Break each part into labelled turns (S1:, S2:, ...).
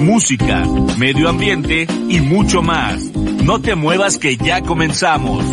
S1: música, medio ambiente y mucho más. No te muevas que ya comenzamos.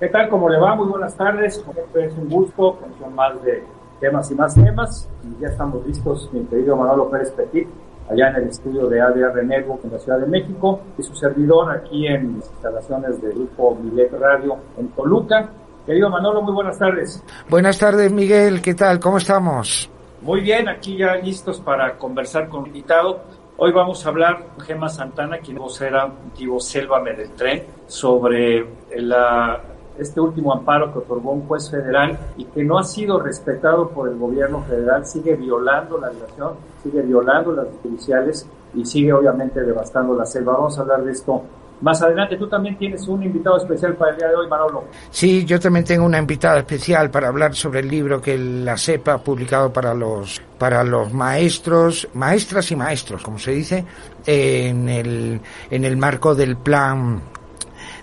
S2: ¿Qué tal? ¿Cómo le va? Muy buenas tardes. Siempre es un gusto con más de temas y más temas. Y ya estamos listos, mi querido Manolo Pérez Petit, allá en el estudio de ADR Network en la Ciudad de México, y su servidor aquí en las instalaciones del grupo Milet Radio en Toluca. Querido Manolo, muy buenas tardes.
S3: Buenas tardes, Miguel. ¿Qué tal? ¿Cómo estamos?
S2: Muy bien, aquí ya listos para conversar con el invitado. Hoy vamos a hablar con Gema Santana, quien vocera Divo Sélvame del Tren, sobre la, este último amparo que otorgó un juez federal y que no ha sido respetado por el gobierno federal, sigue violando la relación, sigue violando las judiciales y sigue obviamente devastando la selva. Vamos a hablar de esto más adelante. Tú también tienes un invitado especial para el día de hoy, Manolo.
S3: Sí, yo también tengo una invitada especial para hablar sobre el libro que la CEPA ha publicado para los para los maestros, maestras y maestros, como se dice, en el en el marco del plan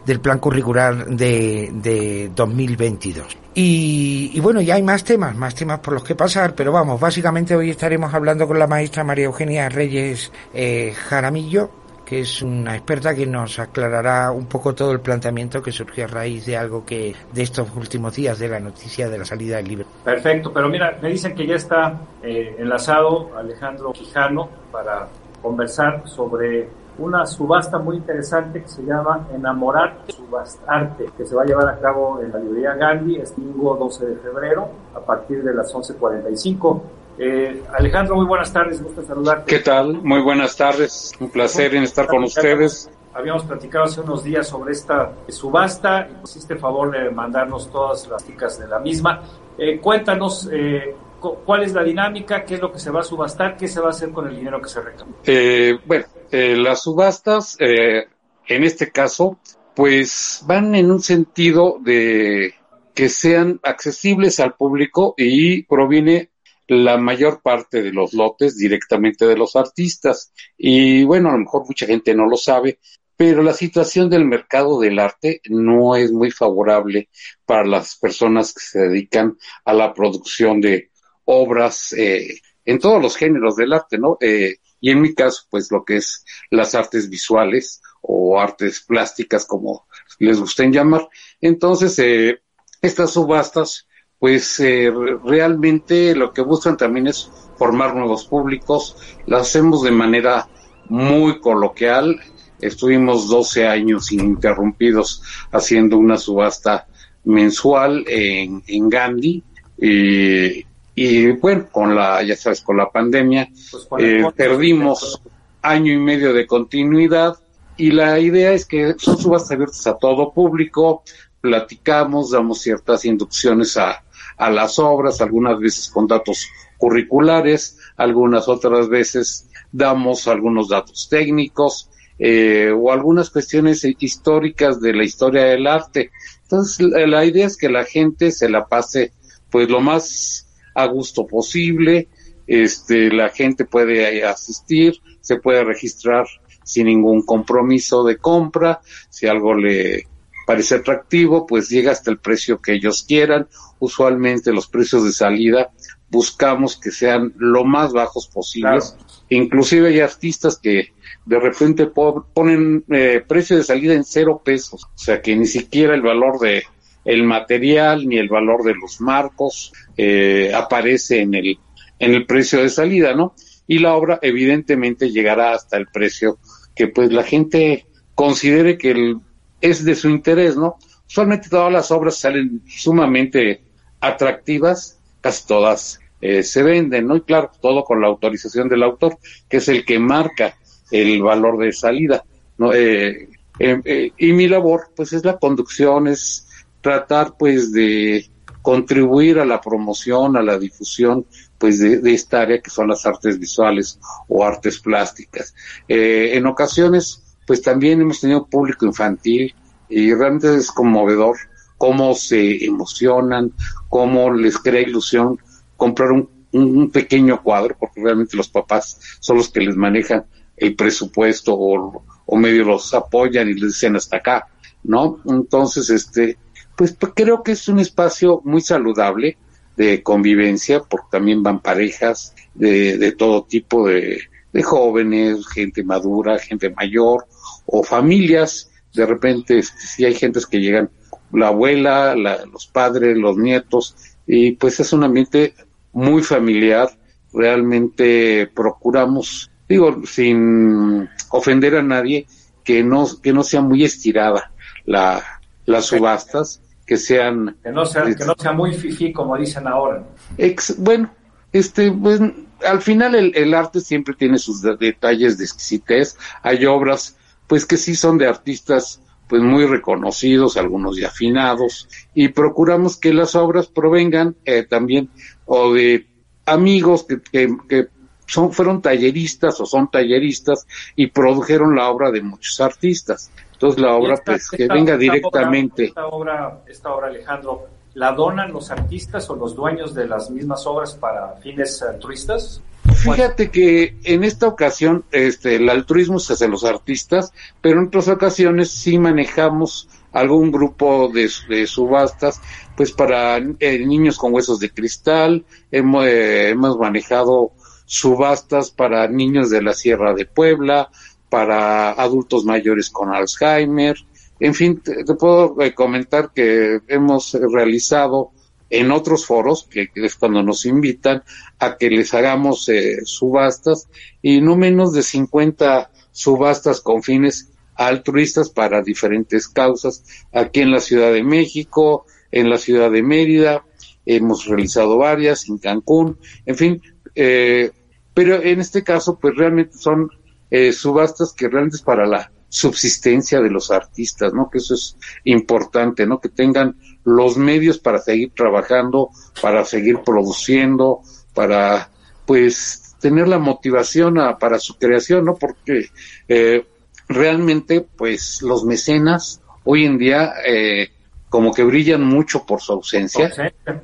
S3: del plan curricular de, de 2022. Y, y, bueno, ya hay más temas, más temas por los que pasar, pero vamos, básicamente hoy estaremos hablando con la maestra María Eugenia Reyes eh, Jaramillo, que es una experta que nos aclarará un poco todo el planteamiento que surgió a raíz de algo que de estos últimos días de la noticia de la salida del libro.
S2: Perfecto, pero mira, me dicen que ya está eh, enlazado Alejandro Quijano para conversar sobre una subasta muy interesante que se llama Enamorarte, Subastarte, que se va a llevar a cabo en la librería Gandhi este domingo 12 de febrero a partir de las 11.45. Eh, Alejandro, muy buenas tardes, gusto saludarte.
S4: ¿Qué tal? Muy buenas tardes, un placer en estar con ustedes.
S2: Habíamos platicado hace unos días sobre esta subasta y hiciste favor de mandarnos todas las chicas de la misma. Eh, cuéntanos eh, cuál es la dinámica, qué es lo que se va a subastar, qué se va a hacer con el dinero que se recauda.
S4: Eh, bueno, las subastas, en este caso, pues van en un sentido de que sean accesibles al público y proviene la mayor parte de los lotes directamente de los artistas. Y bueno, a lo mejor mucha gente no lo sabe, pero la situación del mercado del arte no es muy favorable para las personas que se dedican a la producción de obras eh, en todos los géneros del arte, ¿no? Eh, y en mi caso, pues lo que es las artes visuales o artes plásticas, como les gusten llamar. Entonces, eh, estas subastas pues eh, realmente lo que buscan también es formar nuevos públicos. Lo hacemos de manera muy coloquial. Estuvimos 12 años ininterrumpidos haciendo una subasta mensual en, en Gandhi. Y, y, bueno, con la, ya sabes, con la pandemia, pues eh, perdimos año y medio de continuidad. Y la idea es que son subastas abiertas a todo público, platicamos, damos ciertas inducciones a, a las obras, algunas veces con datos curriculares, algunas otras veces damos algunos datos técnicos eh, o algunas cuestiones históricas de la historia del arte. Entonces, la, idea es que la gente se la pase pues lo más a gusto posible, este, la gente puede asistir, se puede registrar sin ningún compromiso de compra, si algo le parece atractivo, pues llega hasta el precio que ellos quieran usualmente los precios de salida buscamos que sean lo más bajos posibles. Inclusive hay artistas que de repente ponen eh, precio de salida en cero pesos, o sea que ni siquiera el valor de el material ni el valor de los marcos eh, aparece en el en el precio de salida, ¿no? Y la obra evidentemente llegará hasta el precio que pues la gente considere que es de su interés, ¿no? Usualmente todas las obras salen sumamente atractivas, casi todas eh, se venden, ¿no? Y claro, todo con la autorización del autor, que es el que marca el valor de salida, ¿no? Eh, eh, y mi labor, pues, es la conducción, es tratar, pues, de contribuir a la promoción, a la difusión, pues de, esta área que son las artes visuales o artes plásticas. Eh, en ocasiones, pues también hemos tenido público infantil y realmente es conmovedor cómo se emocionan, cómo les crea ilusión comprar un, un pequeño cuadro, porque realmente los papás son los que les manejan el presupuesto o, o medio los apoyan y les dicen hasta acá, ¿no? Entonces, este, pues, pues creo que es un espacio muy saludable de convivencia, porque también van parejas de, de todo tipo de, de jóvenes, gente madura, gente mayor o familias. De repente, este, si hay gentes que llegan, la abuela, la, los padres, los nietos, y pues es un ambiente muy familiar. Realmente procuramos digo, sin ofender a nadie, que no, que no sea muy estirada la, las subastas, que sean...
S2: Que no sea, que no sea muy fifí, como dicen ahora.
S4: Ex, bueno, este, pues, al final el, el, arte siempre tiene sus detalles de exquisitez. Hay obras, pues, que sí son de artistas, pues, muy reconocidos, algunos ya afinados, y procuramos que las obras provengan eh, también o de amigos que, que, que son, fueron talleristas o son talleristas y produjeron la obra de muchos artistas. Entonces la obra, pues, que venga directamente.
S2: esta, obra, esta obra, Alejandro, ¿la donan los artistas o los dueños de las mismas obras para fines altruistas?
S4: Fíjate que en esta ocasión este, el altruismo se hace los artistas, pero en otras ocasiones sí manejamos algún grupo de, de subastas, pues para eh, niños con huesos de cristal, eh, hemos manejado subastas para niños de la Sierra de Puebla, para adultos mayores con Alzheimer. En fin, te, puedo eh, comentar que hemos realizado en otros foros, que, es cuando nos invitan a que les hagamos eh, subastas, y no menos de 50 subastas con fines altruistas para diferentes causas, aquí en la Ciudad de México, en la Ciudad de Mérida, hemos realizado varias, en Cancún, en fin, eh, pero en este caso, pues realmente son eh, subastas que realmente es para la subsistencia de los artistas, ¿no? Que eso es importante, ¿no? Que tengan los medios para seguir trabajando, para seguir produciendo, para, pues, tener la motivación para su creación, ¿no? Porque eh, realmente, pues, los mecenas hoy en día eh, como que brillan mucho por su ausencia.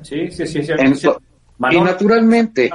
S2: Sí, sí, sí. sí,
S4: y naturalmente,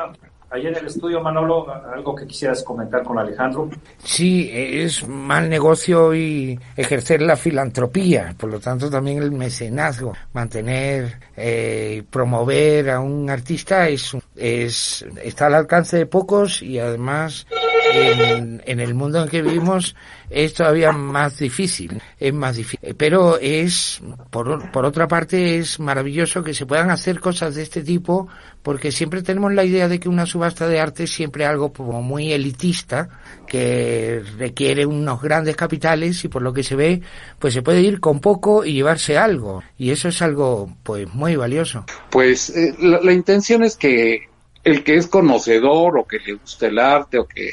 S2: Ahí en el estudio, Manolo, algo que quisieras comentar con Alejandro.
S3: Sí, es mal negocio y ejercer la filantropía, por lo tanto también el mecenazgo, mantener, eh, promover a un artista es, es está al alcance de pocos y además en, el mundo en que vivimos es todavía más difícil, es más difícil. Pero es, por, por otra parte, es maravilloso que se puedan hacer cosas de este tipo, porque siempre tenemos la idea de que una subasta de arte es siempre algo como muy elitista, que requiere unos grandes capitales y por lo que se ve, pues se puede ir con poco y llevarse algo. Y eso es algo, pues, muy valioso.
S4: Pues eh, la, la intención es que el que es conocedor o que le gusta el arte o que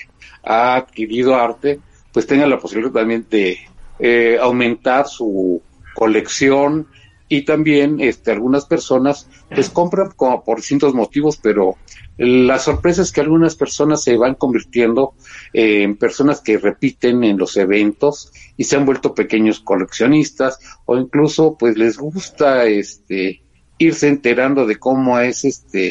S4: ha adquirido arte, pues tenga la posibilidad también de eh, aumentar su colección y también este, algunas personas pues compran como por distintos motivos, pero la sorpresa es que algunas personas se van convirtiendo en personas que repiten en los eventos y se han vuelto pequeños coleccionistas o incluso pues les gusta este irse enterando de cómo es este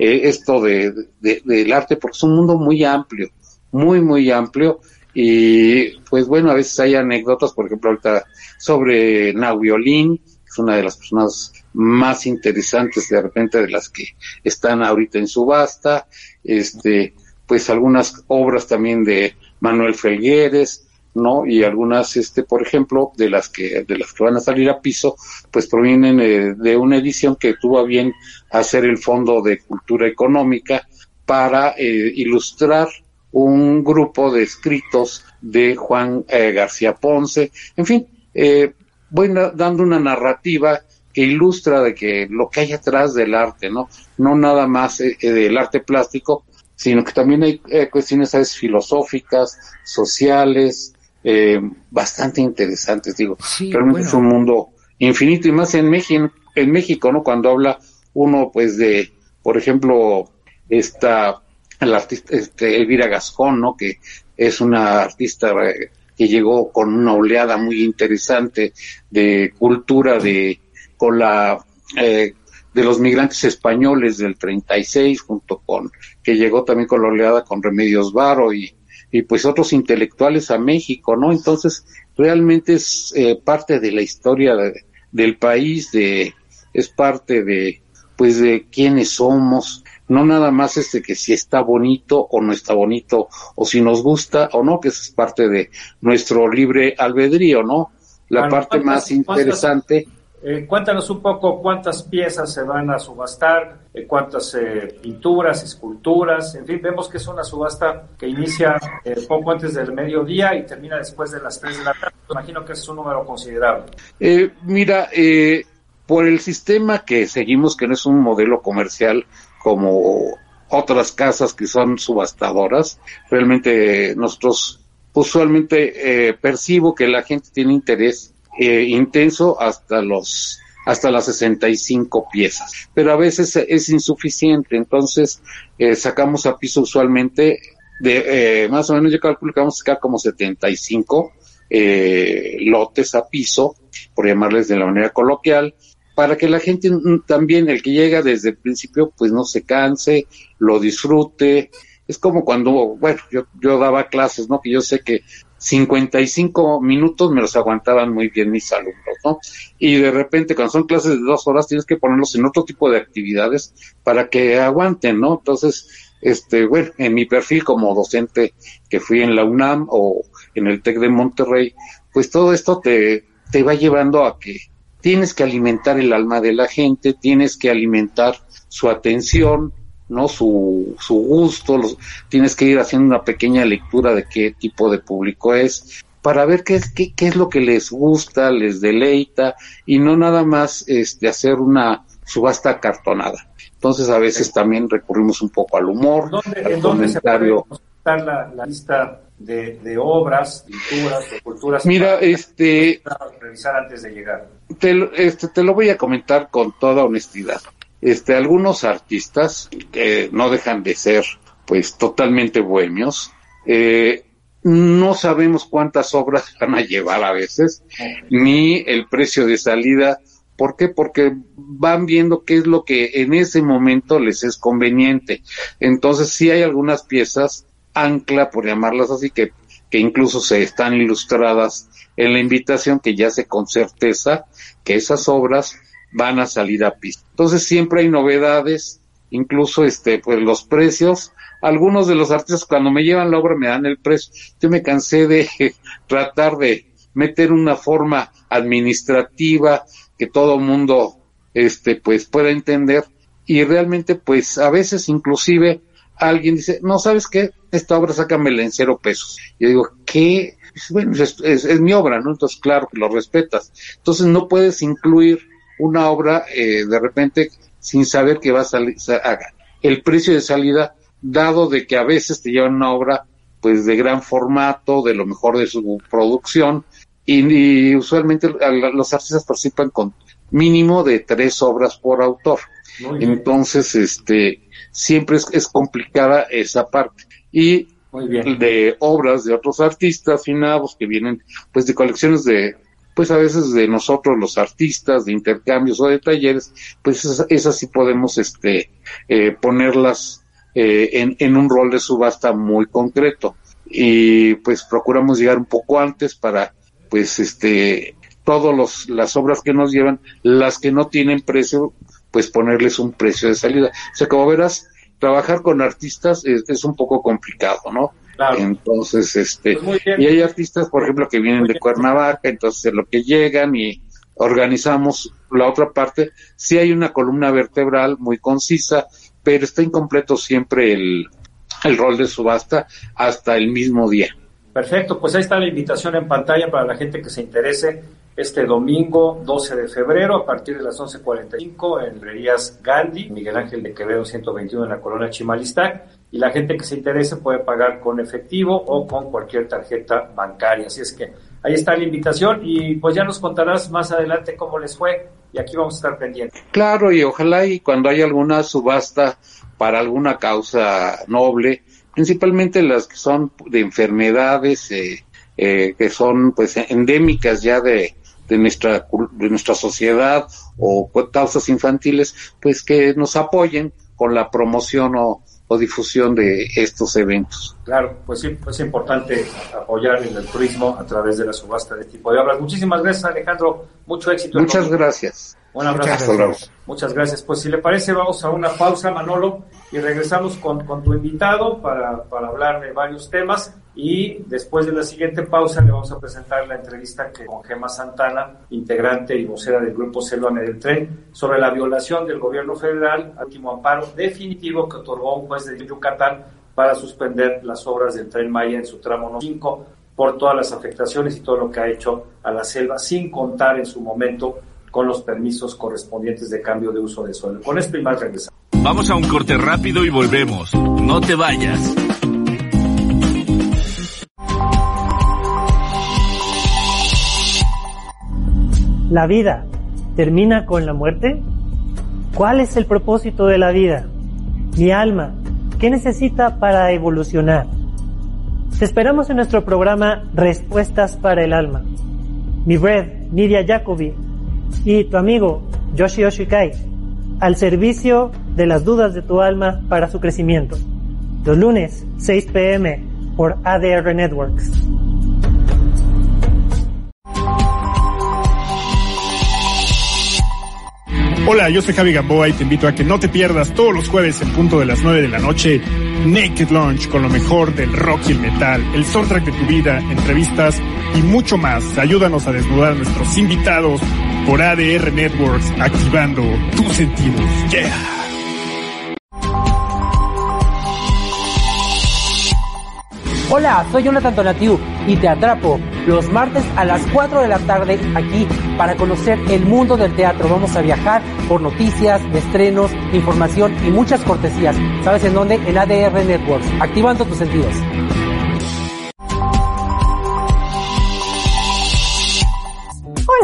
S4: eh, esto de, del arte porque es un mundo muy amplio muy muy amplio y pues bueno, a veces hay anécdotas, por ejemplo, ahorita sobre Nahuiolín, que es una de las personas más interesantes de repente de las que están ahorita en subasta, este, pues algunas obras también de Manuel Felgueres, ¿no? Y algunas, este, por ejemplo, de las que, de las que van a salir a piso, pues provienen eh, de una edición que tuvo bien hacer el Fondo de Cultura Económica para eh, ilustrar un grupo de escritos de Juan eh, García Ponce, en fin, eh, voy dando una narrativa que ilustra de que lo que hay atrás del arte, ¿no? No nada más eh, eh del arte plástico, sino que también hay eh, cuestiones ¿sabes? filosóficas, sociales, eh, bastante interesantes, digo.
S3: Sí,
S4: Realmente
S3: bueno.
S4: es un mundo infinito y más en México, en México, ¿no? Cuando habla uno, pues, de, por ejemplo, está el artista este, Elvira Gascón, ¿no? Que es una artista eh, que llegó con una oleada muy interesante de cultura de con la eh, de los migrantes españoles del 36 junto con que llegó también con la oleada con Remedios Varo y, y pues otros intelectuales a México, ¿no? Entonces realmente es eh, parte de la historia del país, de es parte de pues de quiénes somos, no nada más este que si está bonito o no está bonito, o si nos gusta o no, que es parte de nuestro libre albedrío, ¿no? La parte más interesante.
S2: Eh, cuéntanos un poco cuántas piezas se van a subastar, eh, cuántas eh, pinturas, esculturas, en fin, vemos que es una subasta que inicia poco antes del mediodía y termina después de las 3 de la tarde. Imagino que es un número considerable.
S4: mira, por el sistema que seguimos, que no es un modelo comercial, como otras casas que son subastadoras. Realmente nosotros usualmente eh, percibo que la gente tiene interés eh, intenso hasta los hasta las 65 piezas, pero a veces es insuficiente, entonces eh, sacamos a piso usualmente de más o menos yo calculo que vamos a sacar como 75 lotes a piso, por llamarles de la manera coloquial, para que la gente también, el que llega desde el principio, pues no se canse, lo disfrute. Es como cuando, bueno, yo, yo daba clases, ¿no? Que yo sé que 55 minutos me los aguantaban muy bien mis alumnos, ¿no? Y de repente, cuando son clases de dos horas, tienes que ponerlos en otro tipo de actividades para que aguanten, ¿no? Entonces, este, bueno, en mi perfil como docente que fui en la UNAM o en el TEC de Monterrey, pues todo esto te, te va llevando a que tienes que alimentar el alma de la gente, tienes que alimentar su atención, ¿no? Su, su gusto, los, tienes que ir haciendo una pequeña lectura de qué tipo de público es, para ver qué es, qué, qué es lo que les gusta, les deleita, y no nada más este, hacer una subasta cartonada. Entonces a veces también recurrimos un poco al humor, al comentario.
S2: la, la lista de, obras, pinturas, de culturas.
S4: Mira, este.
S2: Revisar antes de llegar.
S4: Te, este, te lo voy a comentar con toda honestidad. Este, algunos artistas que no dejan de ser, pues, totalmente bohemios, eh, no sabemos cuántas obras van a llevar a veces, ni el precio de salida. ¿Por qué? Porque van viendo qué es lo que en ese momento les es conveniente. Entonces, si hay algunas piezas ancla, por llamarlas así, que, que incluso se están ilustradas en la invitación, que ya sé con certeza que esas obras van a salir a pista. Entonces siempre hay novedades, incluso este, pues los precios. Algunos de los artistas cuando me llevan la obra me dan el precio. Yo me cansé de tratar de meter una forma administrativa que todo mundo este pues pueda entender y realmente pues a veces inclusive alguien dice, no, ¿sabes qué? Esta obra sácamela en cero pesos. Yo digo, ¿qué? Bueno, es, mi obra, ¿no? Entonces, claro que lo respetas. Entonces, no puedes incluir una obra eh, de repente sin saber que va a salir, el precio de salida, dado de que a veces te llevan una obra pues de gran formato, de lo mejor de su producción, y, usualmente los artistas participan con mínimo de tres obras por autor. Entonces, este, siempre es, complicada esa parte. Y de obras de otros artistas finados que vienen pues de colecciones de pues a veces de nosotros los artistas de intercambios o de talleres pues esas, sí podemos este eh, ponerlas eh, en, en un rol de subasta muy concreto y pues procuramos llegar un poco antes para pues este todas las obras que nos llevan las que no tienen precio pues ponerles un precio de salida. O sea, como verás, trabajar con artistas es, un poco complicado, ¿no? Entonces, este, pues y hay artistas, por ejemplo, que vienen de Cuernavaca, entonces lo que llegan y organizamos la otra parte, sí hay una columna vertebral muy concisa, pero está incompleto siempre el, el rol de subasta hasta el mismo día.
S2: Perfecto, pues ahí está la invitación en pantalla para la gente que se interese este domingo 12 de febrero a partir de las 11.45 en Librerías Gandhi, Miguel Ángel de Quevedo 121 en la colonia Chimalistac y la gente que se interese puede pagar con efectivo o con cualquier tarjeta bancaria. Así es que ahí está la invitación y pues ya nos contarás más adelante cómo les fue y aquí vamos a estar pendientes.
S4: Claro, y ojalá y cuando haya alguna subasta para alguna causa noble, principalmente las que son de enfermedades eh, eh, que son pues endémicas ya de, de nuestra de nuestra sociedad o causas infantiles, pues que nos apoyen con la promoción o, o difusión de estos eventos.
S2: Claro, pues sí, es importante apoyar en el turismo a través de la subasta de este tipo de obras. Muchísimas gracias, Alejandro. Mucho éxito.
S4: Muchas gracias.
S2: Un abrazo. Muchas Muchas gracias. Pues si le parece, vamos a una pausa, Manolo, y regresamos con, con tu invitado para, para hablar de varios temas. Y después de la siguiente pausa le vamos a presentar la entrevista que con Gema Santana, integrante y vocera del Grupo Selva del Tren, sobre la violación del gobierno federal al último amparo definitivo que otorgó un juez de Yucatán para suspender las obras del Tren Maya en su tramo 5 por todas las afectaciones y todo lo que ha hecho a la selva, sin contar en su momento con los permisos correspondientes de cambio de uso de suelo. Con esto y más regresamos.
S1: Vamos a un corte rápido y volvemos. No te vayas.
S5: ¿La vida termina con la muerte? ¿Cuál es el propósito de la vida? Mi alma, ¿qué necesita para evolucionar? Te esperamos en nuestro programa Respuestas para el Alma. Mi red, Nidia Jacobi, y tu amigo Yoshi Oshikai al servicio de las dudas de tu alma para su crecimiento. Los lunes, 6 pm por ADR Networks.
S6: Hola, yo soy Javi Gamboa y te invito a que no te pierdas todos los jueves en punto de las 9 de la noche Naked Launch con lo mejor del rock y el metal, el soundtrack de tu vida, entrevistas y mucho más. Ayúdanos a desnudar a nuestros invitados por ADR Networks, activando tus sentidos. Yeah.
S7: Hola, soy Jonathan Donatiu y te atrapo los martes a las 4 de la tarde aquí para conocer el mundo del teatro. Vamos a viajar por noticias, estrenos, información y muchas cortesías. ¿Sabes en dónde? En ADR Networks, activando tus sentidos.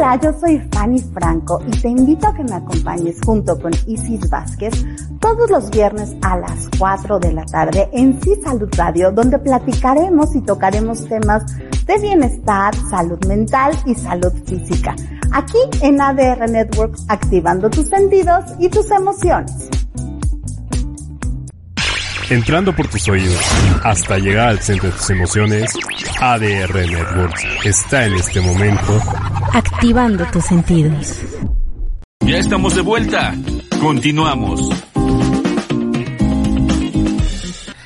S8: Hola, yo soy Fanny Franco y te invito a que me acompañes junto con Isis Vázquez todos los viernes a las 4 de la tarde en Sí Salud Radio, donde platicaremos y tocaremos temas de bienestar, salud mental y salud física. Aquí en ADR Networks, activando tus sentidos y tus emociones.
S9: Entrando por tus oídos hasta llegar al centro de tus emociones, ADR Networks está en este momento
S10: activando tus sentidos.
S1: Ya estamos de vuelta. Continuamos.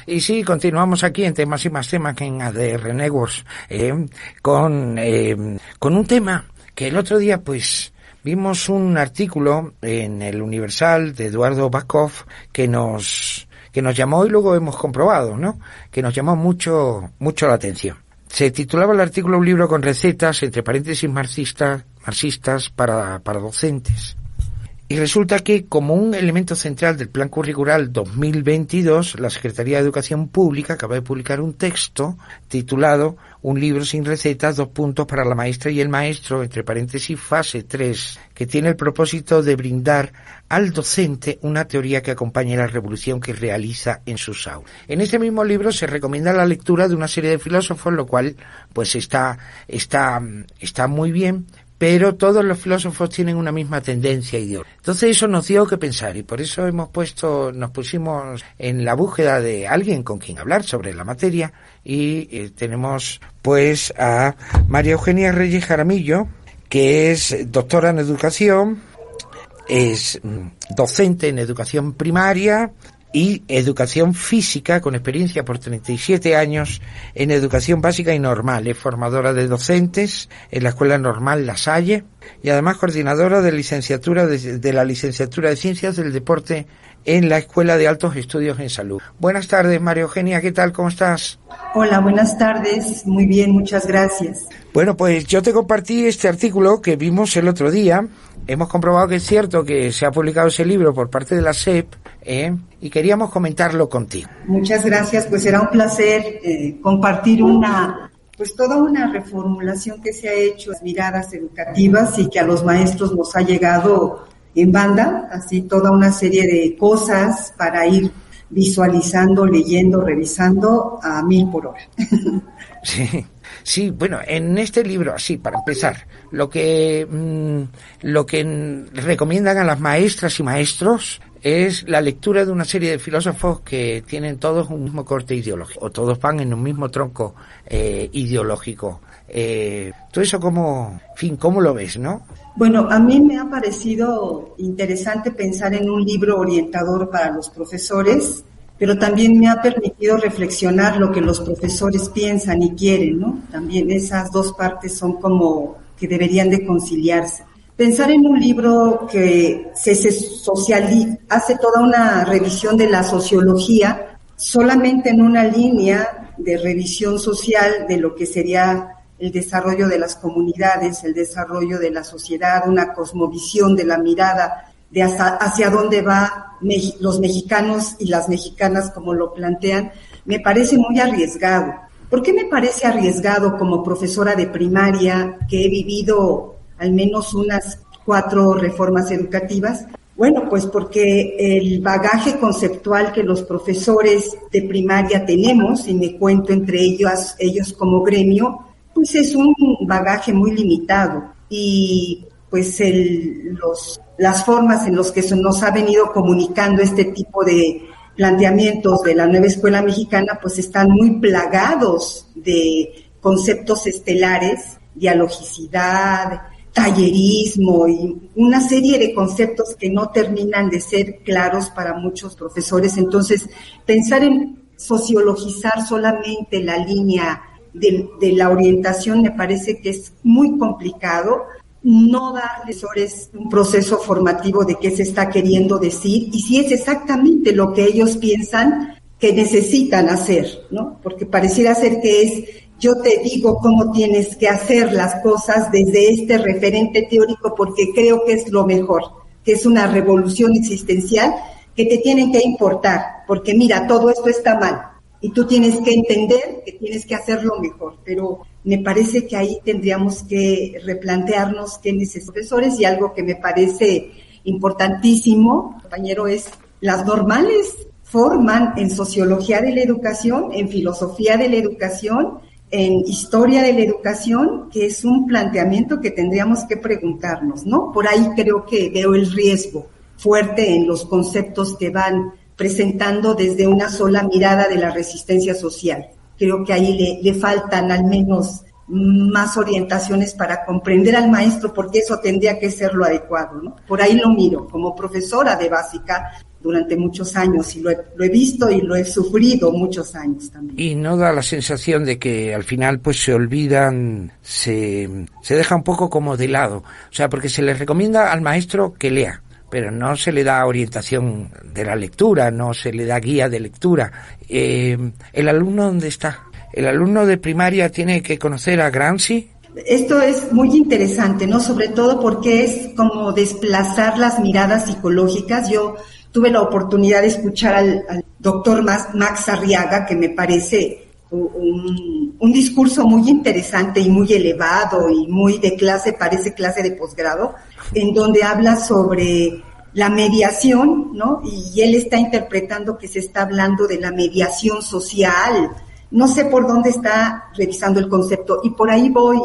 S3: Y sí, continuamos aquí en temas y más temas que en ADR Networks, eh, con, eh, con un tema que el otro día pues vimos un artículo en el Universal de Eduardo Bakov que nos, que nos llamó y luego hemos comprobado, ¿no? Que nos llamó mucho, mucho la atención. Se titulaba el artículo un libro con recetas, entre paréntesis marxistas, marxistas para, para docentes. Y resulta que como un elemento central del Plan Curricular 2022, la Secretaría de Educación Pública acaba de publicar un texto titulado Un libro sin recetas, dos puntos para la maestra y el maestro, entre paréntesis fase 3, que tiene el propósito de brindar al docente una teoría que acompañe la revolución que realiza en sus aulas. En este mismo libro se recomienda la lectura de una serie de filósofos, lo cual pues está, está, está muy bien, pero todos los filósofos tienen una misma tendencia ideológica. Entonces eso nos dio que pensar y por eso hemos puesto, nos pusimos en la búsqueda de alguien con quien hablar sobre la materia y eh, tenemos pues a María Eugenia Reyes Jaramillo, que es doctora en educación, es mm, docente en educación primaria, y educación física con experiencia por 37 años en educación básica y normal. Es formadora de docentes en la Escuela Normal La Salle y además coordinadora de licenciatura de, la licenciatura de Ciencias del Deporte en la Escuela de Altos Estudios en Salud. Buenas tardes, María Eugenia, ¿qué tal? ¿Cómo estás?
S11: Hola, buenas tardes. Muy bien, muchas gracias.
S3: Bueno, pues yo te compartí este artículo que vimos el otro día. Hemos comprobado que es cierto que se ha publicado ese libro por parte de la SEP ¿eh? y queríamos comentarlo contigo.
S11: Muchas gracias, pues será un placer eh, compartir una pues toda una reformulación que se ha hecho, miradas educativas y que a los maestros nos ha llegado en banda, así toda una serie de cosas para ir visualizando, leyendo, revisando a mil por hora.
S3: Sí, sí, bueno, en este libro, así, para empezar, lo que, mm, lo que recomiendan a las maestras y maestros es la lectura de una serie de filósofos que tienen todos un mismo corte ideológico, o todos van en un mismo tronco eh, ideológico. Eh, eso como, fin, ¿cómo lo ves, no?
S11: Bueno, a mí me ha parecido interesante pensar en un libro orientador para los profesores, pero también me ha permitido reflexionar lo que los profesores piensan y quieren, ¿no? También esas dos partes son como que deberían de conciliarse. Pensar en un libro que se, socializa, hace toda una revisión de la sociología solamente en una línea de revisión social de lo que sería el desarrollo de las comunidades, el desarrollo de la sociedad, una cosmovisión de la mirada de hacia, dónde va los mexicanos y las mexicanas como lo plantean, me parece muy arriesgado. ¿Por qué me parece arriesgado como profesora de primaria que he vivido al menos unas cuatro reformas educativas? Bueno, pues porque el bagaje conceptual que los profesores de primaria tenemos, y me cuento entre ellos, ellos como gremio, pues es un bagaje muy limitado y pues el, los, las formas en las que se nos ha venido comunicando este tipo de planteamientos de la nueva escuela mexicana pues están muy plagados de conceptos estelares, dialogicidad, tallerismo y una serie de conceptos que no terminan de ser claros para muchos profesores. Entonces, pensar en sociologizar solamente la línea de, la orientación me parece que es muy complicado no darles un proceso formativo de qué se está queriendo decir y si es exactamente lo que ellos piensan que necesitan hacer, ¿no? Porque pareciera ser que es yo te digo cómo tienes que hacer las cosas desde este referente teórico porque creo que es lo mejor, que es una revolución existencial que te tienen que importar, porque mira, todo esto está mal, y tú tienes que entender que tienes que hacerlo mejor, pero me parece que ahí tendríamos que replantearnos qué necesitamos profesores y algo que me parece importantísimo, compañero, es las normales forman en sociología de la educación, en filosofía de la educación, en historia de la educación, que es un planteamiento que tendríamos que preguntarnos, ¿no? Por ahí creo que veo el riesgo fuerte en los conceptos que van presentando desde una sola mirada de la resistencia social. Creo que ahí le, faltan al menos más orientaciones para comprender al maestro, porque eso tendría que ser lo adecuado. ¿no? Por ahí lo miro, como profesora de básica durante muchos años, y lo he, visto y lo he sufrido muchos años también.
S3: Y no da la sensación de que al final pues se olvidan, se, se deja un poco como de lado. O sea, porque se les recomienda al maestro que lea pero no se le da orientación de la lectura, no se le da guía de lectura. Eh, ¿El alumno dónde está? ¿El alumno de primaria tiene que conocer a Gramsci?
S11: Esto es muy interesante, ¿no? Sobre todo porque es como desplazar las miradas psicológicas. Yo tuve la oportunidad de escuchar al, doctor Max Arriaga, que me parece un, discurso muy interesante y muy elevado y muy de clase, parece clase de posgrado, en donde habla sobre la mediación, ¿no? Y él está interpretando que se está hablando de la mediación social. No sé por dónde está revisando el concepto y por ahí voy,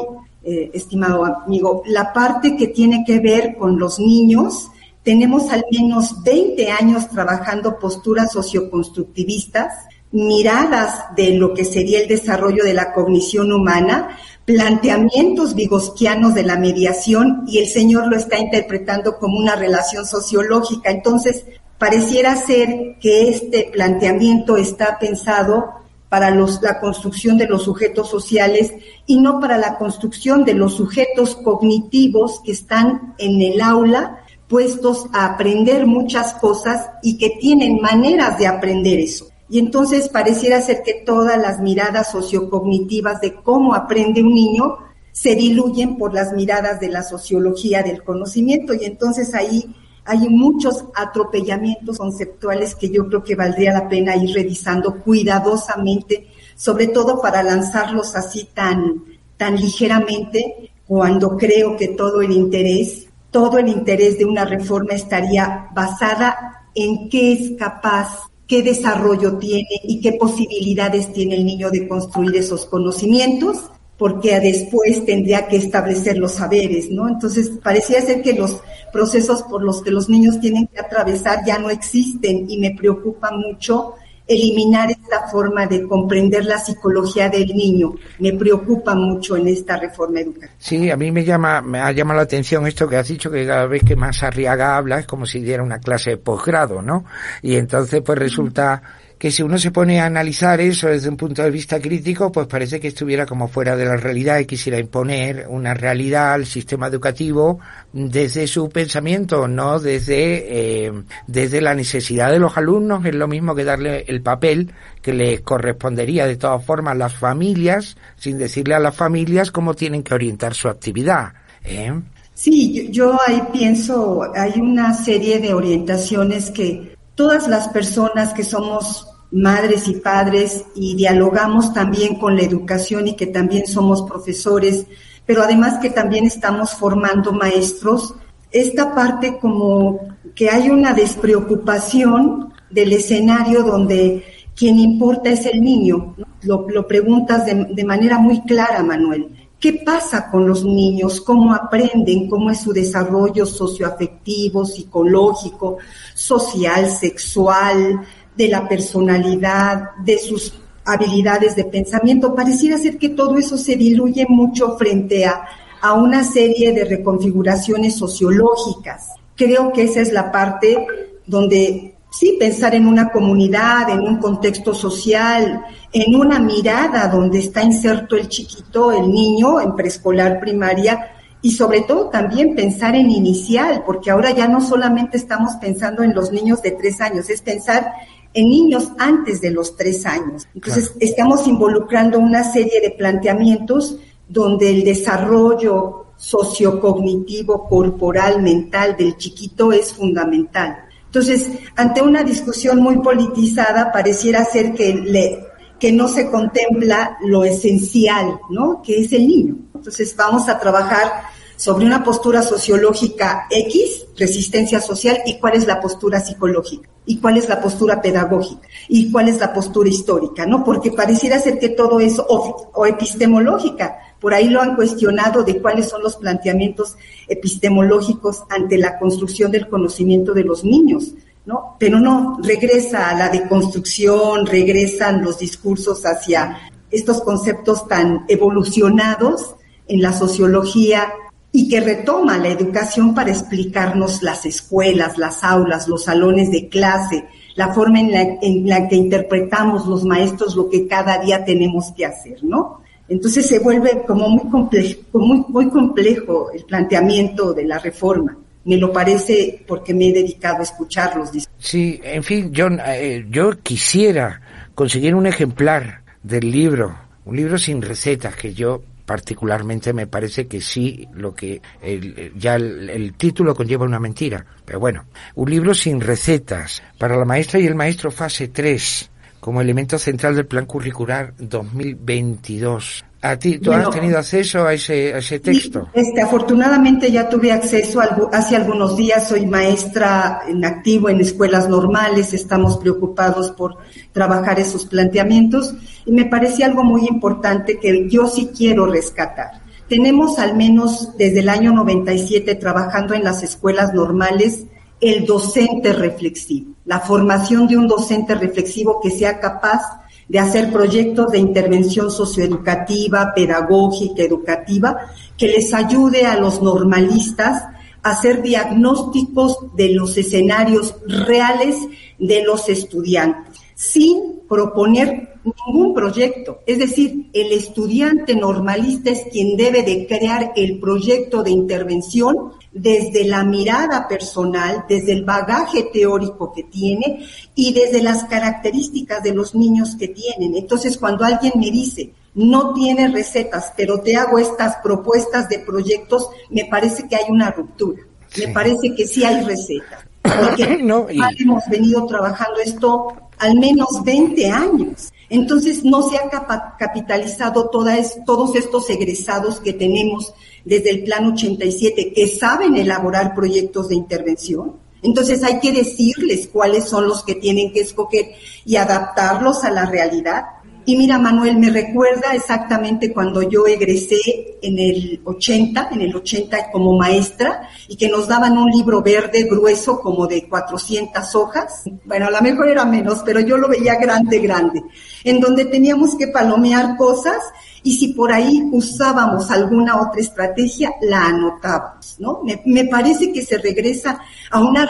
S11: eh, estimado amigo. La parte que tiene que ver con los niños, tenemos al menos 20 años trabajando posturas socioconstructivistas, miradas de lo que sería el desarrollo de la cognición humana, planteamientos vigosquianos de la mediación y el Señor lo está interpretando como una relación sociológica. Entonces, pareciera ser que este planteamiento está pensado para la construcción de los sujetos sociales y no para la construcción de los sujetos cognitivos que están en el aula puestos a aprender muchas cosas y que tienen maneras de aprender eso. Y entonces pareciera ser que todas las miradas sociocognitivas de cómo aprende un niño se diluyen por las miradas de la sociología del conocimiento y entonces ahí hay muchos atropellamientos conceptuales que yo creo que valdría la pena ir revisando cuidadosamente, sobre todo para lanzarlos así tan, tan ligeramente, cuando creo que todo el interés, todo el interés de una reforma estaría basada en qué es capaz, qué desarrollo tiene y qué posibilidades tiene el niño de construir esos conocimientos porque después tendría que establecer los saberes, ¿no? Entonces, parecía ser que los procesos por los que los niños tienen que atravesar ya no existen y me preocupa mucho eliminar esta forma de comprender la psicología del niño. Me preocupa mucho en esta reforma educativa.
S3: Sí, a mí me llama, me ha llamado la atención esto que has dicho, que cada vez que más Arriaga habla es como si diera una clase de posgrado, ¿no? Y entonces pues resulta que si uno se pone a analizar eso desde un punto de vista crítico, pues parece que estuviera como fuera de la realidad y quisiera imponer una realidad al sistema educativo desde su pensamiento, no desde, eh, desde la necesidad de los alumnos, es lo mismo que darle el papel que le correspondería de todas formas a las familias, sin decirle a las familias cómo tienen que orientar su actividad. ¿eh?
S11: Sí, yo ahí pienso, hay una serie de orientaciones que todas las personas que somos madres y padres y dialogamos también con la educación y que también somos profesores, pero además que también estamos formando maestros, esta parte como que hay una despreocupación del escenario donde quien importa es el niño. Lo, lo preguntas de, de manera muy clara, Manuel. ¿Qué pasa con los niños? ¿Cómo aprenden? ¿Cómo es su desarrollo socioafectivo, psicológico, social, sexual, de la personalidad, de sus habilidades de pensamiento? Pareciera ser que todo eso se diluye mucho frente a, a una serie de reconfiguraciones sociológicas. Creo que esa es la parte donde sí, pensar en una comunidad, en un contexto social, en una mirada donde está inserto el chiquito, el niño en preescolar, primaria, y sobre todo también pensar en inicial, porque ahora ya no solamente estamos pensando en los niños de tres años, es pensar en niños antes de los tres años. Entonces, estamos involucrando una serie de planteamientos donde el desarrollo sociocognitivo, corporal, mental del chiquito es fundamental. Entonces, ante una discusión muy politizada, pareciera ser que, le, que no se contempla lo esencial, ¿no? Que es el niño. Entonces, vamos a trabajar sobre una postura sociológica X, resistencia social, y cuál es la postura psicológica, y cuál es la postura pedagógica, y cuál es la postura histórica, ¿no? Porque pareciera ser que todo eso, o, o epistemológica, por ahí lo han cuestionado de cuáles son los planteamientos epistemológicos ante la construcción del conocimiento de los niños, ¿no? Pero no, regresa a la deconstrucción, regresan los discursos hacia estos conceptos tan evolucionados en la sociología y que retoma la educación para explicarnos las escuelas, las aulas, los salones de clase, la forma en la, que interpretamos los maestros lo que cada día tenemos que hacer, ¿no? Entonces se vuelve como muy complejo, muy, muy complejo el planteamiento de la reforma. Me lo parece porque me he dedicado a escucharlos.
S3: Sí, en fin, eh, yo quisiera conseguir un ejemplar del libro, un libro sin recetas que yo particularmente me parece que sí lo que el, ya el, el, título conlleva una mentira pero bueno un libro sin recetas para la maestra y el maestro fase 3 como elemento central del plan curricular 2022. ¿A ti, tú bueno, has tenido acceso a ese, a ese texto?
S11: Este, afortunadamente ya tuve acceso algo, hace algunos días. Soy maestra en activo en escuelas normales. Estamos preocupados por trabajar esos planteamientos y me parecía algo muy importante que yo sí quiero rescatar. Tenemos al menos desde el año 97 trabajando en las escuelas normales el docente reflexivo, la formación de un docente reflexivo que sea capaz de hacer proyectos de intervención socioeducativa, pedagógica, educativa, que les ayude a los normalistas a hacer diagnósticos de los escenarios reales de los estudiantes, sin proponer ningún proyecto. Es decir, el estudiante normalista es quien debe de crear el proyecto de intervención desde la mirada personal, desde el bagaje teórico que tiene y desde las características de los niños que tienen. Entonces, cuando alguien me dice, no tiene recetas, pero te hago estas propuestas de proyectos, me parece que hay una ruptura. Me parece que sí hay receta. Porque
S3: No, y-
S11: hemos venido trabajando esto al menos 20 años. Entonces no se ha capitalizado toda es- todos estos egresados que tenemos desde el Plan 87 que saben elaborar proyectos de intervención. Entonces hay que decirles cuáles son los que tienen que escoger y adaptarlos a la realidad. Y mira, Manuel, me recuerda exactamente cuando yo egresé en el 80, en el 80 como maestra, y que nos daban un libro verde grueso como de 400 hojas. Bueno, a lo mejor era menos, pero yo lo veía grande, grande, en donde teníamos que palomear cosas y si por ahí usábamos alguna otra estrategia, la anotábamos, ¿no? Me, me parece que se regresa a una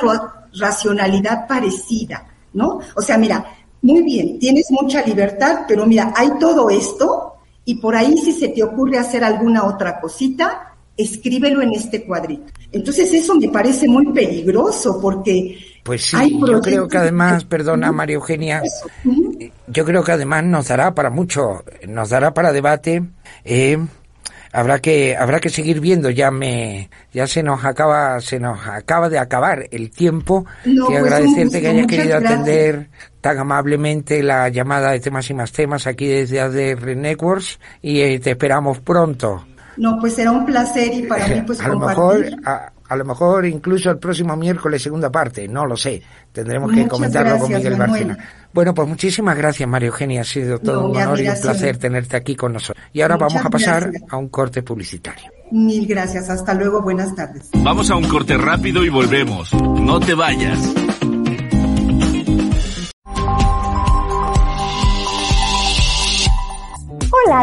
S11: racionalidad parecida, ¿no? O sea, mira, muy bien, tienes mucha libertad, pero mira, hay todo esto y por ahí si se te ocurre hacer alguna otra cosita, escríbelo en este cuadrito. Entonces eso me parece muy peligroso porque
S3: Pues sí,
S11: hay
S3: yo creo que además, perdona María Eugenia, yo creo que además nos dará para mucho, nos dará para debate. eh, habrá que habrá que seguir viendo. Ya me ya se nos acaba se nos acaba de acabar el tiempo
S11: No,
S3: y
S11: pues,
S3: agradecerte que hayas querido
S11: gracias.
S3: atender tan amablemente la llamada de temas y más temas aquí desde ADR Networks y eh, te esperamos pronto.
S11: no, pues será un placer y para mí pues
S3: a lo
S11: compartir.
S3: mejor a, a lo mejor incluso el próximo miércoles segunda parte no lo sé tendremos que
S11: Muchas
S3: comentarlo con
S11: gracias,
S3: Miguel
S11: Manuel.
S3: Bárcena bueno pues muchísimas gracias María Eugenia ha sido todo
S11: No,
S3: un honor y un placer tenerte aquí con nosotros y ahora
S11: Muchas
S3: vamos a pasar
S11: gracias.
S3: a un corte publicitario
S11: Mil gracias, hasta luego, buenas tardes.
S1: Vamos a un corte rápido y volvemos. No te vayas.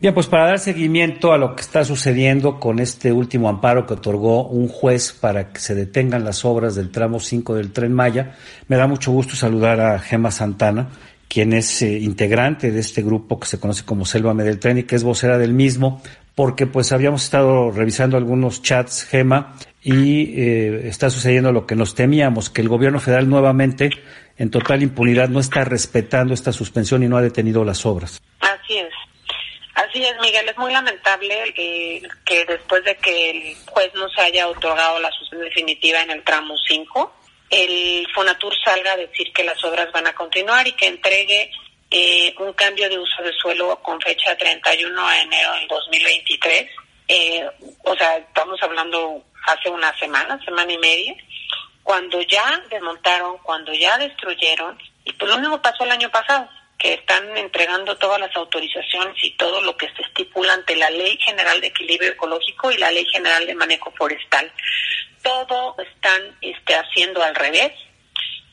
S12: Bien, pues para dar seguimiento a lo que está sucediendo con este último amparo que otorgó un juez para que se detengan las obras del tramo 5 del tren Maya, me da mucho gusto saludar a Gema Santana, quien es eh, integrante de este grupo que se conoce como Sélvame del Tren y que es vocera del mismo, porque pues habíamos estado revisando algunos chats, Gema, y eh, está sucediendo lo que nos temíamos, que el gobierno federal nuevamente, en total impunidad, no está respetando esta suspensión y no ha detenido las obras.
S13: Así es. Así es, Miguel. Es muy lamentable eh, que después de que el juez no se haya otorgado la suspensión definitiva en el tramo 5, el Fonatur salga a decir que las obras van a continuar y que entregue eh, un cambio de uso de suelo con fecha 31 de enero del 2023. Eh, o sea, estamos hablando hace una semana, semana y media, cuando ya desmontaron, cuando ya destruyeron, y pues lo mismo pasó el año pasado que están entregando todas las autorizaciones y todo lo que se estipula ante la Ley General de Equilibrio Ecológico y la Ley General de Manejo Forestal. Todo están este, haciendo al revés,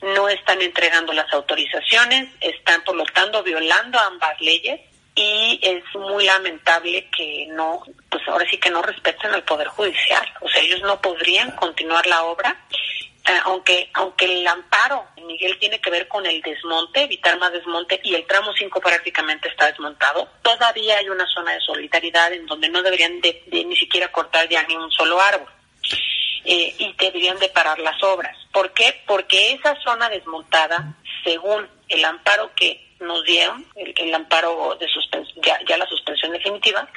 S13: no están entregando las autorizaciones, están por lo tanto violando ambas leyes y es muy lamentable que no, pues ahora sí que no respeten al Poder Judicial. O sea, ellos no podrían continuar la obra aunque aunque el amparo, Miguel, tiene que ver con el desmonte, evitar más desmonte, y el tramo 5 prácticamente está desmontado, todavía hay una zona de solidaridad en donde no deberían de, de ni siquiera cortar ya ni un solo árbol. Eh, y deberían de parar las obras. ¿Por qué? Porque esa zona desmontada, según el amparo que nos dieron, el, el amparo de suspensión, ya, ya la suspensión definitiva,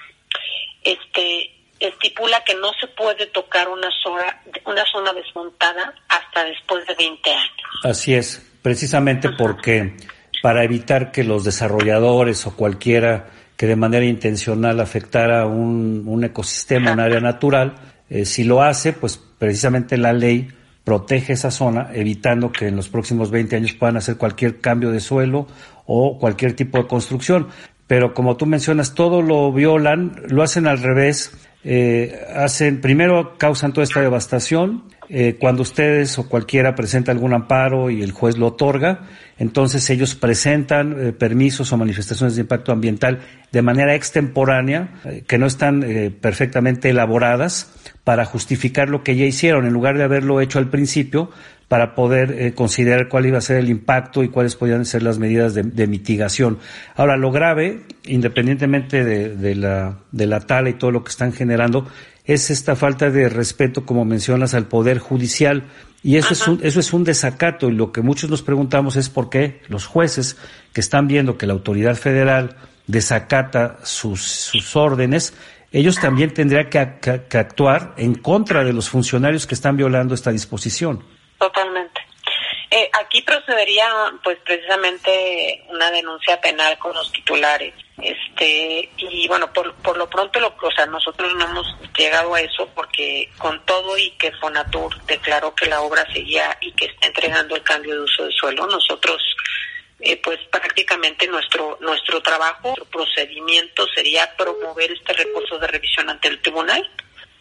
S13: este estipula que no se puede tocar una zona, una zona desmontada hasta después de 20 años.
S12: Así es, precisamente porque para evitar que los desarrolladores o cualquiera que de manera intencional afectara un, un ecosistema, un área natural, eh, si lo hace, pues precisamente la ley protege esa zona, evitando que en los próximos 20 años puedan hacer cualquier cambio de suelo o cualquier tipo de construcción. Pero como tú mencionas, todo lo violan, lo hacen al revés, eh, hacen, primero causan toda esta devastación, eh, cuando ustedes o cualquiera presenta algún amparo y el juez lo otorga, entonces ellos presentan eh, permisos o manifestaciones de impacto ambiental de manera extemporánea, eh, que no están perfectamente elaboradas para justificar lo que ya hicieron, en lugar de haberlo hecho al principio, para poder eh, considerar cuál iba a ser el impacto y cuáles podían ser las medidas de, mitigación. Ahora, lo grave, independientemente de, la, de la tala y todo lo que están generando, es esta falta de respeto, como mencionas, al Poder Judicial. Y eso es, un, eso es un desacato y lo que muchos nos preguntamos es por qué los jueces que están viendo que la autoridad federal desacata sus, sus órdenes, ellos también tendrían que, actuar en contra de los funcionarios que están violando esta disposición.
S13: Totalmente. Eh, aquí procedería, pues, precisamente una denuncia penal con los titulares. Este y bueno, por, por lo pronto, lo, o sea, nosotros no hemos llegado a eso porque con todo y que Fonatur declaró que la obra seguía y que está entregando el cambio de uso de suelo, nosotros eh, pues prácticamente nuestro nuestro trabajo, nuestro procedimiento sería promover este recurso de revisión ante el tribunal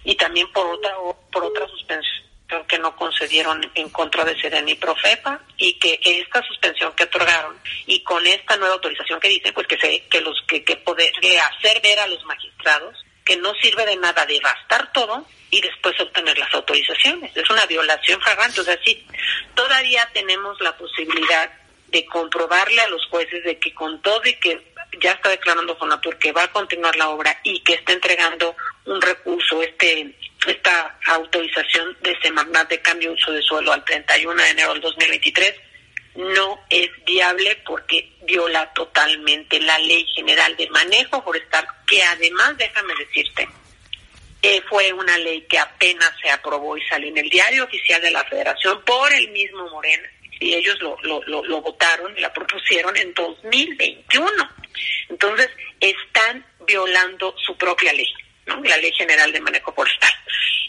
S13: y también por otra por otra suspensión que no concedieron en contra de Sedena y Profepa y que esta suspensión que otorgaron y con esta nueva autorización que dicen pues que se que los que, que poder hacer ver a los magistrados que no sirve de nada devastar todo y después obtener las autorizaciones. Es una violación flagrante. O sea, sí, todavía tenemos la posibilidad de comprobarle a los jueces de que con todo y que ya está declarando Fonatur que va a continuar la obra y que está entregando un recurso, este esta autorización de Semarnat de cambio de uso de suelo al 31 de enero del 2023 no es viable porque viola totalmente la Ley General de Manejo Forestal, que además, déjame decirte, fue una ley que apenas se aprobó y salió en el diario oficial de la Federación por el mismo Morena y ellos lo, lo, lo, votaron y la propusieron en 2021. Entonces, están violando su propia ley, ¿no? la Ley General de Manejo Forestal.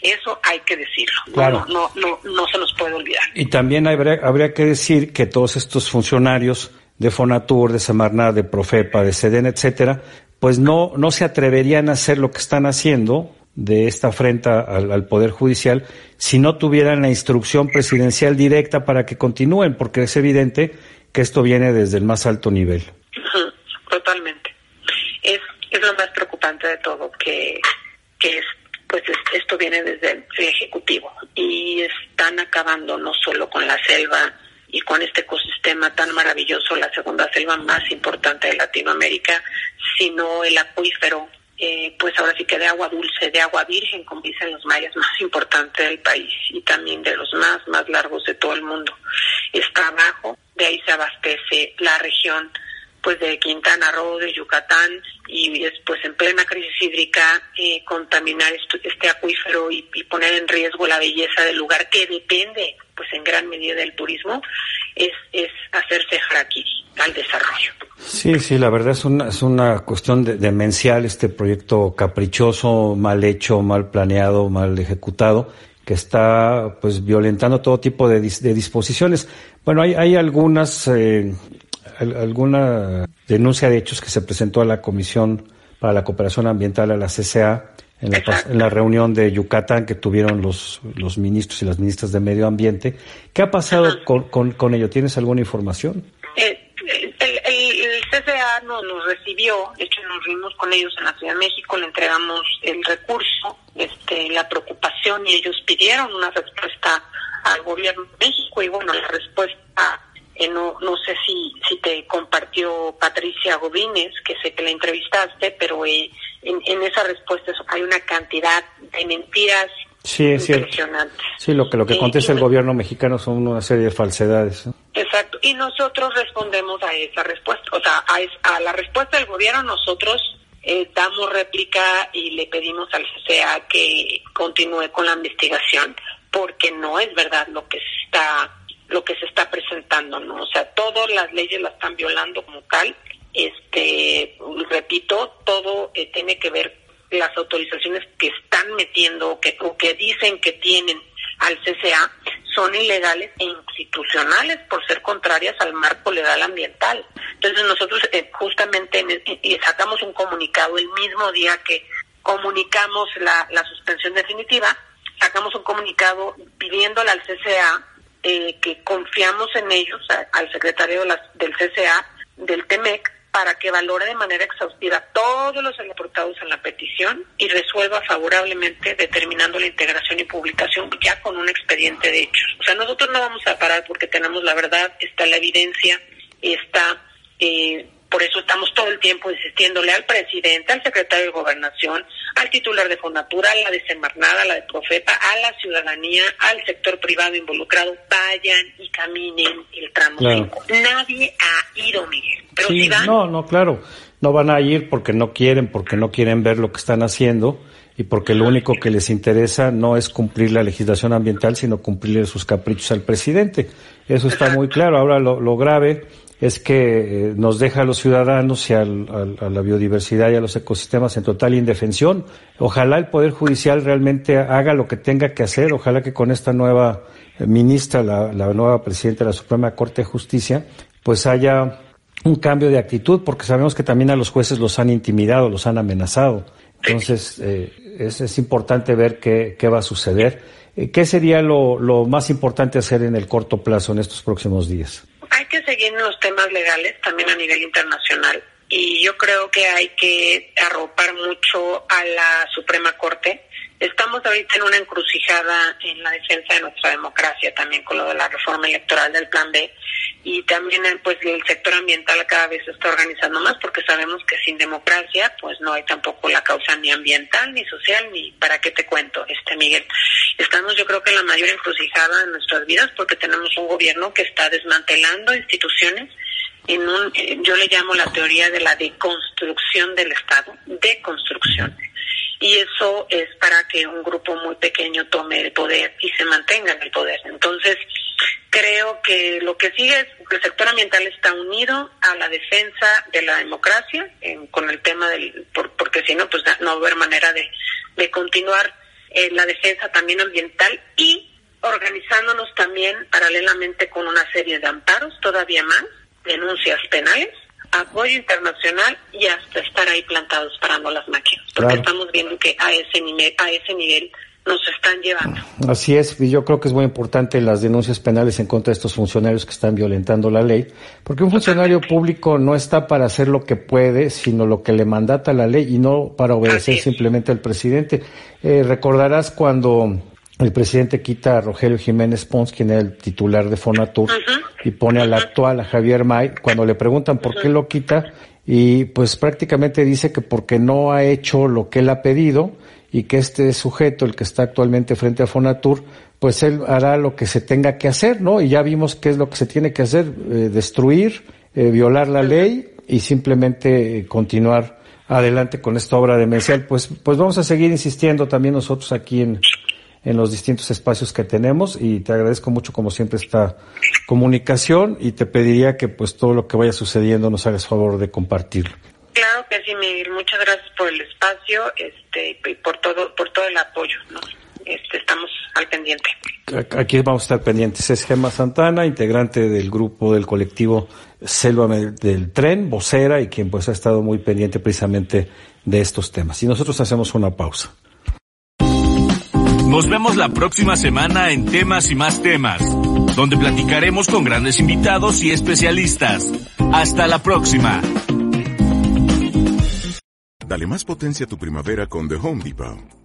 S13: Eso hay que decirlo,
S12: claro.
S13: no, no, no, se nos puede olvidar.
S12: Y también habría, habría que decir que todos estos funcionarios de Fonatur, de Semarnat, de Profepa, de SEDEN, etcétera, pues no, no se atreverían a hacer lo que están haciendo de esta afrenta al, Poder Judicial si no tuvieran la instrucción presidencial directa para que continúen, porque es evidente que esto viene desde el más alto nivel.
S13: Totalmente. Es, es lo más preocupante de todo, que, que es, pues esto viene desde el Ejecutivo y están acabando no solo con la selva y con este ecosistema tan maravilloso, la segunda selva más importante de Latinoamérica, sino el acuífero eh, pues ahora sí que de agua dulce, de agua virgen, como dicen los mayas, más importante del país y también de los más, más largos de todo el mundo. Está abajo, de ahí se abastece la región pues de Quintana Roo, de Yucatán, y después en plena crisis hídrica eh, contaminar este acuífero y, poner en riesgo la belleza del lugar que depende pues en gran medida del turismo, es, es hacerse harakiri al desarrollo.
S12: Sí, sí, la verdad es una, es una cuestión de, demencial este proyecto caprichoso, mal hecho, mal planeado, mal ejecutado que está pues violentando todo tipo de, de disposiciones. Bueno, hay, hay algunas eh, alguna denuncia de hechos que se presentó a la Comisión para la Cooperación Ambiental, a la CCA, en la, en la, reunión de Yucatán que tuvieron los, los ministros y las ministras de Medio Ambiente. ¿Qué ha pasado con, con, ello? ¿Tienes alguna información?
S13: Eh, el, el, CCA nos, nos, recibió, de hecho nos reunimos con ellos en la Ciudad de México, le entregamos el recurso, este, la preocupación y ellos pidieron una respuesta al gobierno de México y bueno, la respuesta no, no sé si, si te compartió Patricia Godínez, que sé que la entrevistaste, pero eh, en, esa respuesta hay una cantidad de mentiras
S12: sí, impresionantes. Sí, lo que, lo que contesta el gobierno mexicano son una serie de falsedades.
S13: Exacto, y nosotros respondemos a esa respuesta, o sea, a, a la respuesta del gobierno nosotros eh, damos réplica y le pedimos al CCA que continúe con la investigación, porque no es verdad lo que está lo que se está presentando, ¿no? O sea, todas las leyes las están violando como tal. Este, repito, todo eh, tiene que ver las autorizaciones que están metiendo que, o que dicen que tienen al CCA son ilegales e institucionales por ser contrarias al marco legal ambiental. Entonces nosotros eh, justamente y sacamos un comunicado el mismo día que comunicamos la, la suspensión definitiva, sacamos un comunicado pidiéndole al CCA eh, que confiamos en ellos, al secretario del CCA, del TEMEC, para que valore de manera exhaustiva todos los aportados en la petición y resuelva favorablemente determinando la integración y publicación ya con un expediente de hechos. O sea, nosotros no vamos a parar porque tenemos la verdad, está la evidencia, está... Eh, por eso estamos todo el tiempo insistiéndole al presidente, al secretario de Gobernación, al titular de Fonatura, a la de Semarnada, a la de Profeta, a la ciudadanía, al sector privado involucrado, vayan y caminen el tramo Nadie ha ido, Miguel. Pero
S12: sí, No, no, claro. No van a ir porque no quieren, porque no quieren ver lo que están haciendo y porque lo único que les interesa no es cumplir la legislación ambiental, sino cumplir sus caprichos al presidente. Eso está muy claro. Ahora lo, lo grave es que eh, nos deja a los ciudadanos y a la biodiversidad y a los ecosistemas en total indefensión. Ojalá el Poder Judicial realmente haga lo que tenga que hacer. Ojalá que con esta nueva eh, ministra, la, nueva presidenta de la Suprema Corte de Justicia, pues haya un cambio de actitud, porque sabemos que también a los jueces los han intimidado, los han amenazado. Entonces, eh, es, importante ver qué, va a suceder. ¿Qué sería lo más importante hacer en el corto plazo en estos próximos días?
S13: Hay que seguir en los temas legales también a nivel internacional y yo creo que hay que arropar mucho a la Suprema Corte. Estamos ahorita en una encrucijada en la defensa de nuestra democracia también con lo de la reforma electoral del Plan B y también pues el sector ambiental cada vez se está organizando más porque sabemos que sin democracia pues no hay tampoco la causa ni ambiental ni social ni para qué te cuento este Miguel estamos yo creo que en la mayor encrucijada de nuestras vidas porque tenemos un gobierno que está desmantelando instituciones en un eh, yo le llamo la teoría de la deconstrucción del Estado deconstrucción y eso es para que un grupo muy pequeño tome el poder y se mantenga en el poder. Entonces, creo que lo que sigue es que el sector ambiental está unido a la defensa de la democracia con el tema del, porque si no, pues no va a haber manera de, de continuar eh, la defensa también ambiental y organizándonos también paralelamente con una serie de amparos, todavía más, denuncias penales apoyo internacional y hasta estar ahí plantados parando las máquinas, porque estamos viendo que a ese nivel, a ese nivel nos están llevando.
S12: Así es, y yo creo que es muy importante las denuncias penales en contra de estos funcionarios que están violentando la ley, porque un funcionario público no está para hacer lo que puede, sino lo que le mandata la ley y no para obedecer simplemente al presidente. Eh, recordarás cuando el presidente quita a Rogelio Jiménez Pons, quien era el titular de Fonatur, y pone al actual, a Javier May, cuando le preguntan por qué lo quita, y pues prácticamente dice que porque no ha hecho lo que él ha pedido y que este sujeto, el que está actualmente frente a Fonatur, pues él hará lo que se tenga que hacer, ¿no? Y ya vimos qué es lo que se tiene que hacer, eh, destruir, eh, violar la ley y simplemente eh, continuar adelante con esta obra demencial. Pues, pues vamos a seguir insistiendo también nosotros aquí en, en los distintos espacios que tenemos y te agradezco mucho como siempre esta comunicación y te pediría que pues todo lo que vaya sucediendo nos hagas favor de compartirlo.
S13: Claro que sí, Miguel. Muchas gracias por el espacio este, y por todo, por todo el apoyo. ¿no? Este, estamos al pendiente.
S12: Aquí vamos a estar pendientes. Es Gemma Santana, integrante del grupo del colectivo Selva del Tren, vocera y quien pues ha estado muy pendiente precisamente de estos temas. Y nosotros hacemos una pausa.
S1: Nos vemos la próxima semana en Temas y más temas, donde platicaremos con grandes invitados y especialistas. Hasta la próxima.
S14: Dale más potencia a tu primavera con The Home Depot.